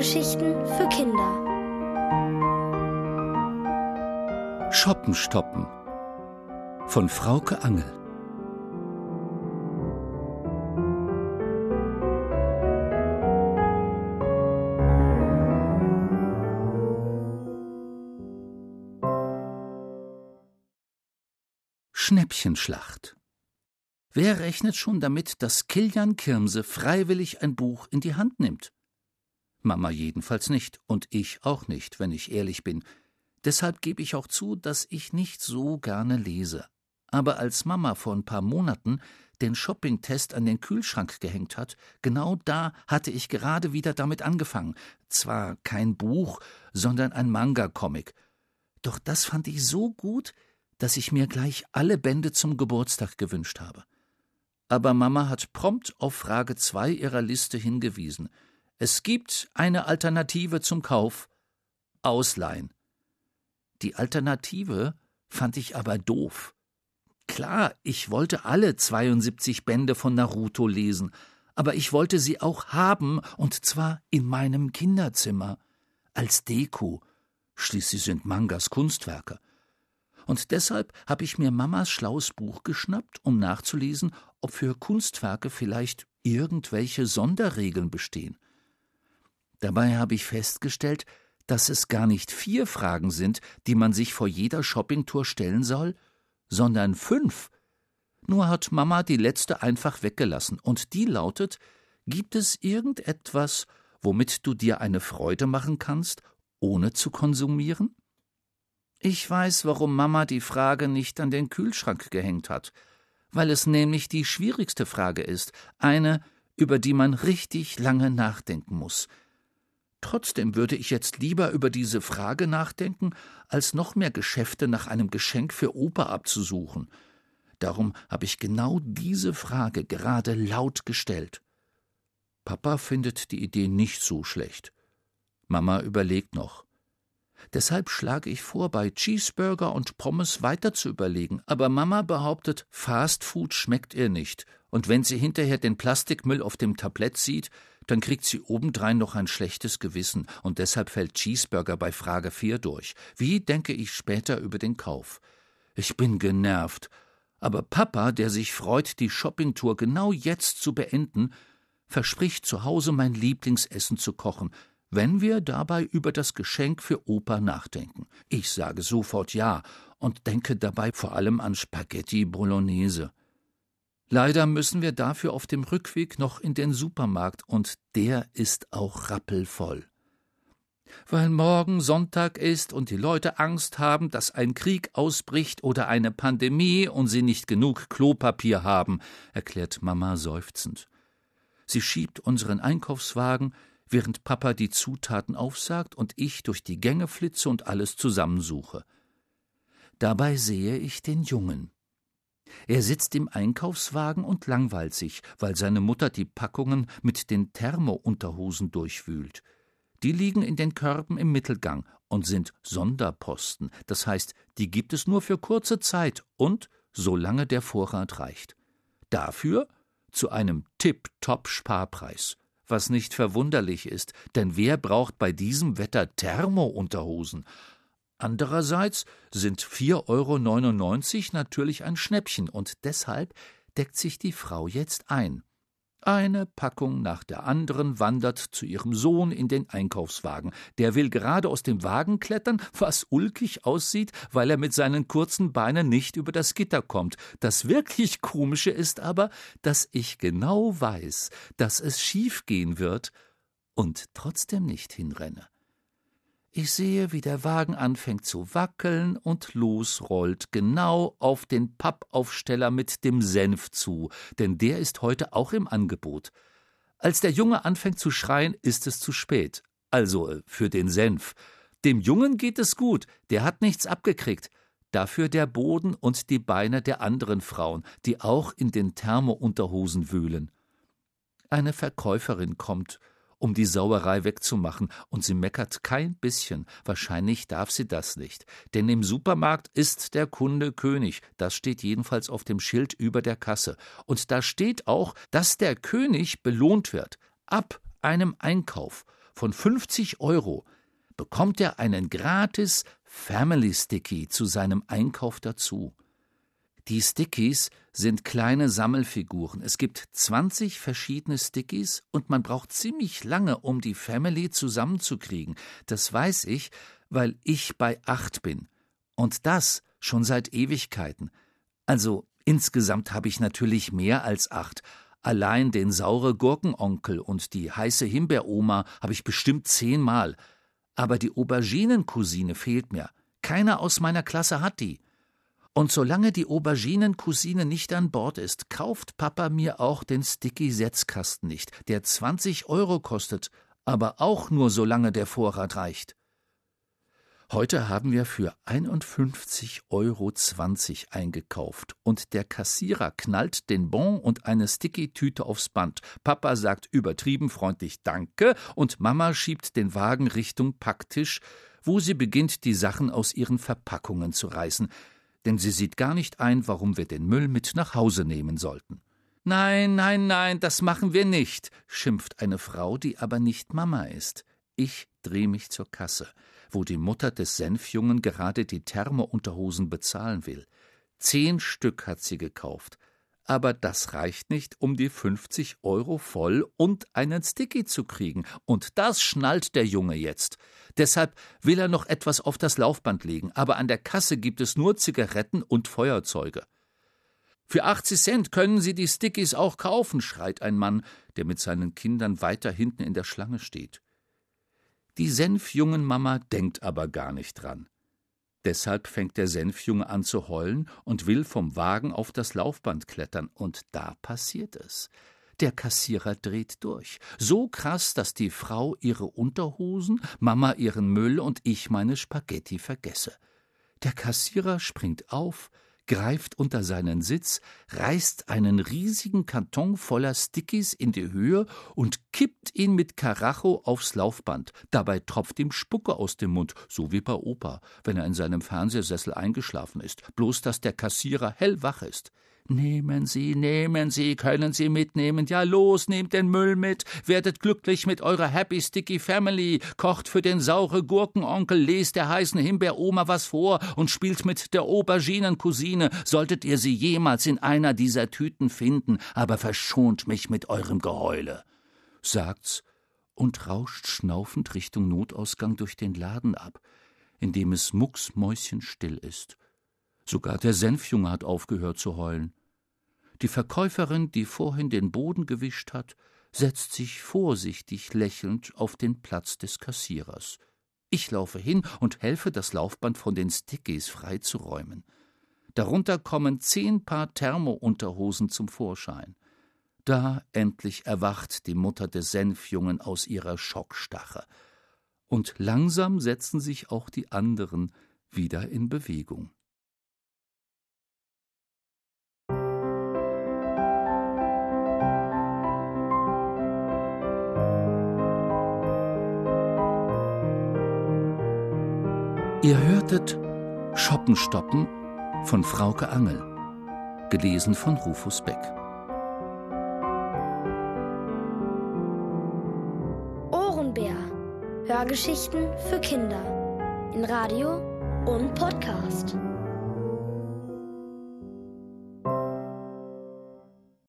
Hörgeschichten für Kinder. Shoppen stoppen von Frauke Angel. Schnäppchenschlacht. Wer rechnet schon damit, dass Kilian Kirmse freiwillig ein Buch in die Hand nimmt? Mama jedenfalls nicht und ich auch nicht, wenn ich ehrlich bin. Deshalb gebe ich auch zu, dass ich nicht so gerne lese. Aber als Mama vor ein paar Monaten den Shoppingtest an den Kühlschrank gehängt hat, genau da hatte ich gerade wieder damit angefangen. Zwar kein Buch, sondern ein Manga-Comic. Doch das fand ich so gut, dass ich mir gleich alle Bände zum Geburtstag gewünscht habe. Aber Mama hat prompt auf Frage zwei ihrer Liste hingewiesen – es gibt eine Alternative zum Kauf Ausleihen. Die Alternative fand ich aber doof. Klar, ich wollte alle 72 Bände von Naruto lesen, aber ich wollte sie auch haben, und zwar in meinem Kinderzimmer. Als Deko. Schließlich sind Mangas Kunstwerke. Und deshalb habe ich mir Mamas schlaues Buch geschnappt, um nachzulesen, ob für Kunstwerke vielleicht irgendwelche Sonderregeln bestehen. Dabei habe ich festgestellt, dass es gar nicht vier Fragen sind, die man sich vor jeder Shoppingtour stellen soll, sondern fünf. Nur hat Mama die letzte einfach weggelassen, und die lautet Gibt es irgendetwas, womit du dir eine Freude machen kannst, ohne zu konsumieren? Ich weiß, warum Mama die Frage nicht an den Kühlschrank gehängt hat, weil es nämlich die schwierigste Frage ist, eine, über die man richtig lange nachdenken muss, Trotzdem würde ich jetzt lieber über diese Frage nachdenken, als noch mehr Geschäfte nach einem Geschenk für Opa abzusuchen. Darum habe ich genau diese Frage gerade laut gestellt. Papa findet die Idee nicht so schlecht. Mama überlegt noch. Deshalb schlage ich vor, bei Cheeseburger und Pommes weiter zu überlegen, aber Mama behauptet, Fast Food schmeckt ihr nicht, und wenn sie hinterher den Plastikmüll auf dem Tablett sieht, dann kriegt sie obendrein noch ein schlechtes Gewissen, und deshalb fällt Cheeseburger bei Frage 4 durch. Wie denke ich später über den Kauf? Ich bin genervt. Aber Papa, der sich freut, die Shoppingtour genau jetzt zu beenden, verspricht zu Hause mein Lieblingsessen zu kochen, wenn wir dabei über das Geschenk für Opa nachdenken. Ich sage sofort ja und denke dabei vor allem an Spaghetti Bolognese. Leider müssen wir dafür auf dem Rückweg noch in den Supermarkt, und der ist auch rappelvoll. Weil morgen Sonntag ist und die Leute Angst haben, dass ein Krieg ausbricht oder eine Pandemie und sie nicht genug Klopapier haben, erklärt Mama seufzend. Sie schiebt unseren Einkaufswagen, während Papa die Zutaten aufsagt und ich durch die Gänge flitze und alles zusammensuche. Dabei sehe ich den Jungen. Er sitzt im Einkaufswagen und langweilt sich, weil seine Mutter die Packungen mit den Thermounterhosen durchwühlt. Die liegen in den Körben im Mittelgang und sind Sonderposten, das heißt, die gibt es nur für kurze Zeit und solange der Vorrat reicht. Dafür zu einem Tip-Top-Sparpreis. Was nicht verwunderlich ist, denn wer braucht bei diesem Wetter Thermounterhosen? Andererseits sind 4,99 Euro natürlich ein Schnäppchen und deshalb deckt sich die Frau jetzt ein. Eine Packung nach der anderen wandert zu ihrem Sohn in den Einkaufswagen. Der will gerade aus dem Wagen klettern, was ulkig aussieht, weil er mit seinen kurzen Beinen nicht über das Gitter kommt. Das wirklich Komische ist aber, dass ich genau weiß, dass es schief gehen wird und trotzdem nicht hinrenne. Ich sehe, wie der Wagen anfängt zu wackeln und losrollt, genau auf den Pappaufsteller mit dem Senf zu, denn der ist heute auch im Angebot. Als der Junge anfängt zu schreien, ist es zu spät. Also äh, für den Senf. Dem Jungen geht es gut, der hat nichts abgekriegt. Dafür der Boden und die Beine der anderen Frauen, die auch in den Thermounterhosen wühlen. Eine Verkäuferin kommt um die Sauerei wegzumachen, und sie meckert kein bisschen. Wahrscheinlich darf sie das nicht. Denn im Supermarkt ist der Kunde König. Das steht jedenfalls auf dem Schild über der Kasse. Und da steht auch, dass der König belohnt wird. Ab einem Einkauf von 50 Euro bekommt er einen gratis Family Sticky zu seinem Einkauf dazu. Die Stickies sind kleine Sammelfiguren. Es gibt 20 verschiedene Stickies und man braucht ziemlich lange, um die Family zusammenzukriegen. Das weiß ich, weil ich bei acht bin. Und das schon seit Ewigkeiten. Also insgesamt habe ich natürlich mehr als acht. Allein den saure Gurkenonkel und die heiße Himbeeroma habe ich bestimmt zehnmal. Aber die Auberginencousine fehlt mir. Keiner aus meiner Klasse hat die. Und solange die Auberginencousine nicht an Bord ist, kauft Papa mir auch den Sticky-Setzkasten nicht, der 20 Euro kostet, aber auch nur solange der Vorrat reicht. Heute haben wir für 51,20 Euro eingekauft und der Kassierer knallt den Bon und eine Sticky-Tüte aufs Band. Papa sagt übertrieben freundlich Danke und Mama schiebt den Wagen Richtung Packtisch, wo sie beginnt, die Sachen aus ihren Verpackungen zu reißen denn sie sieht gar nicht ein, warum wir den Müll mit nach Hause nehmen sollten. Nein, nein, nein, das machen wir nicht, schimpft eine Frau, die aber nicht Mama ist. Ich dreh mich zur Kasse, wo die Mutter des Senfjungen gerade die Thermounterhosen bezahlen will. Zehn Stück hat sie gekauft. Aber das reicht nicht, um die 50 Euro voll und einen Sticky zu kriegen. Und das schnallt der Junge jetzt. Deshalb will er noch etwas auf das Laufband legen, aber an der Kasse gibt es nur Zigaretten und Feuerzeuge. Für 80 Cent können Sie die Stickies auch kaufen, schreit ein Mann, der mit seinen Kindern weiter hinten in der Schlange steht. Die Senfjungenmama denkt aber gar nicht dran. Deshalb fängt der Senfjunge an zu heulen und will vom Wagen auf das Laufband klettern, und da passiert es. Der Kassierer dreht durch. So krass, dass die Frau ihre Unterhosen, Mama ihren Müll und ich meine Spaghetti vergesse. Der Kassierer springt auf, greift unter seinen Sitz, reißt einen riesigen Karton voller Stickies in die Höhe und kippt ihn mit Karacho aufs Laufband. Dabei tropft ihm Spucke aus dem Mund, so wie bei Opa, wenn er in seinem Fernsehsessel eingeschlafen ist, bloß dass der Kassierer hellwach ist. Nehmen Sie, nehmen Sie, können Sie mitnehmen. Ja, los, nehmt den Müll mit. Werdet glücklich mit eurer Happy Sticky Family. Kocht für den saure Gurkenonkel, lest der heißen Himbeeroma was vor und spielt mit der Auberginencousine. Solltet ihr sie jemals in einer dieser Tüten finden, aber verschont mich mit eurem Geheule. Sagt's und rauscht schnaufend Richtung Notausgang durch den Laden ab, in dem es mucksmäuschenstill ist. Sogar der Senfjunge hat aufgehört zu heulen. Die Verkäuferin, die vorhin den Boden gewischt hat, setzt sich vorsichtig lächelnd auf den Platz des Kassierers. Ich laufe hin und helfe, das Laufband von den Stickies freizuräumen. Darunter kommen zehn Paar Thermounterhosen zum Vorschein. Da endlich erwacht die Mutter des Senfjungen aus ihrer Schockstache. Und langsam setzen sich auch die anderen wieder in Bewegung. Ihr hörtet Schoppenstoppen von Frauke Angel, gelesen von Rufus Beck. Ohrenbär. Hörgeschichten für Kinder in Radio und Podcast.